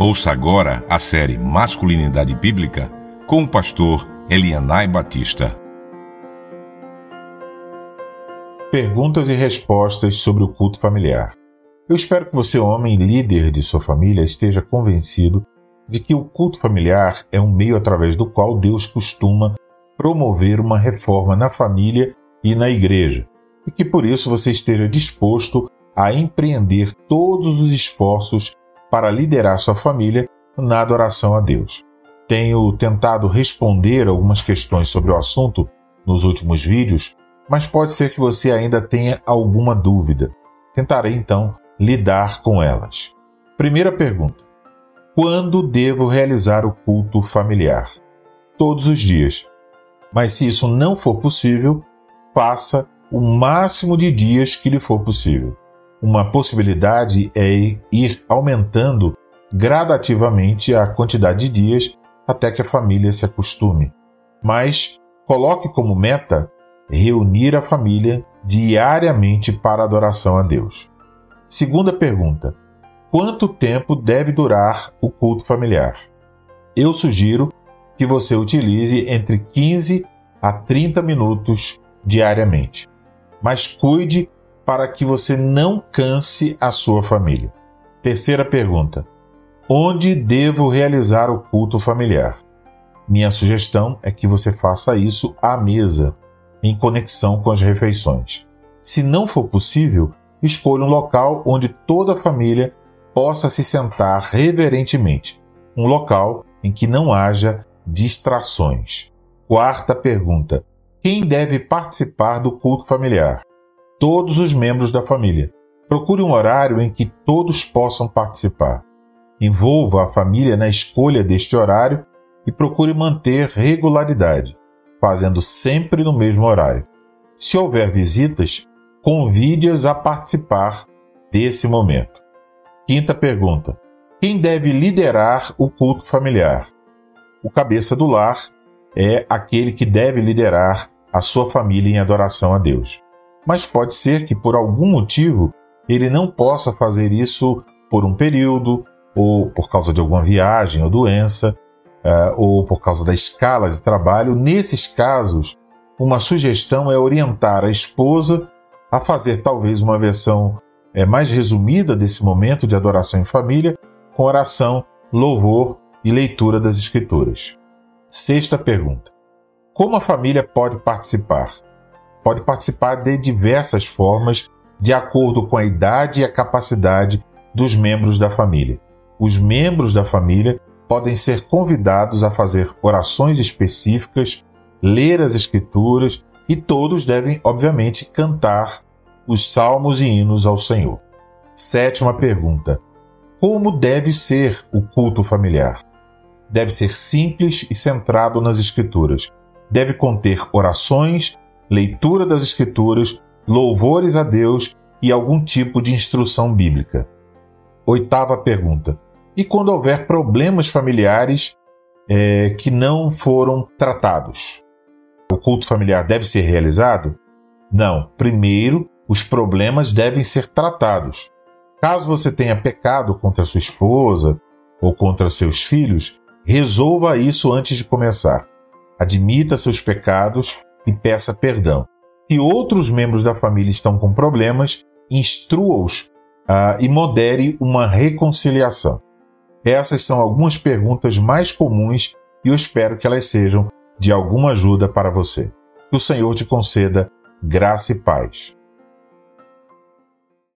Ouça agora a série Masculinidade Bíblica com o pastor Elianai Batista. Perguntas e respostas sobre o culto familiar. Eu espero que você, homem líder de sua família, esteja convencido de que o culto familiar é um meio através do qual Deus costuma promover uma reforma na família e na igreja, e que por isso você esteja disposto a empreender todos os esforços para liderar sua família na adoração a Deus. Tenho tentado responder algumas questões sobre o assunto nos últimos vídeos, mas pode ser que você ainda tenha alguma dúvida. Tentarei então lidar com elas. Primeira pergunta: Quando devo realizar o culto familiar? Todos os dias. Mas se isso não for possível, faça o máximo de dias que lhe for possível. Uma possibilidade é ir aumentando gradativamente a quantidade de dias até que a família se acostume. Mas coloque como meta reunir a família diariamente para adoração a Deus. Segunda pergunta: quanto tempo deve durar o culto familiar? Eu sugiro que você utilize entre 15 a 30 minutos diariamente. Mas cuide para que você não canse a sua família. Terceira pergunta: Onde devo realizar o culto familiar? Minha sugestão é que você faça isso à mesa, em conexão com as refeições. Se não for possível, escolha um local onde toda a família possa se sentar reverentemente, um local em que não haja distrações. Quarta pergunta: Quem deve participar do culto familiar? Todos os membros da família. Procure um horário em que todos possam participar. Envolva a família na escolha deste horário e procure manter regularidade, fazendo sempre no mesmo horário. Se houver visitas, convide-as a participar desse momento. Quinta pergunta: Quem deve liderar o culto familiar? O cabeça do lar é aquele que deve liderar a sua família em adoração a Deus mas pode ser que por algum motivo ele não possa fazer isso por um período, ou por causa de alguma viagem ou doença, uh, ou por causa da escala de trabalho. Nesses casos, uma sugestão é orientar a esposa a fazer talvez uma versão é, mais resumida desse momento de adoração em família, com oração, louvor e leitura das Escrituras. Sexta pergunta: Como a família pode participar? Pode participar de diversas formas, de acordo com a idade e a capacidade dos membros da família. Os membros da família podem ser convidados a fazer orações específicas, ler as Escrituras e todos devem, obviamente, cantar os salmos e hinos ao Senhor. Sétima pergunta: Como deve ser o culto familiar? Deve ser simples e centrado nas Escrituras. Deve conter orações leitura das Escrituras, louvores a Deus e algum tipo de instrução bíblica. Oitava pergunta: e quando houver problemas familiares é, que não foram tratados? O culto familiar deve ser realizado? Não. Primeiro, os problemas devem ser tratados. Caso você tenha pecado contra sua esposa ou contra seus filhos, resolva isso antes de começar. Admita seus pecados e peça perdão. Se outros membros da família estão com problemas, instrua-os uh, e modere uma reconciliação. Essas são algumas perguntas mais comuns e eu espero que elas sejam de alguma ajuda para você. Que o Senhor te conceda graça e paz.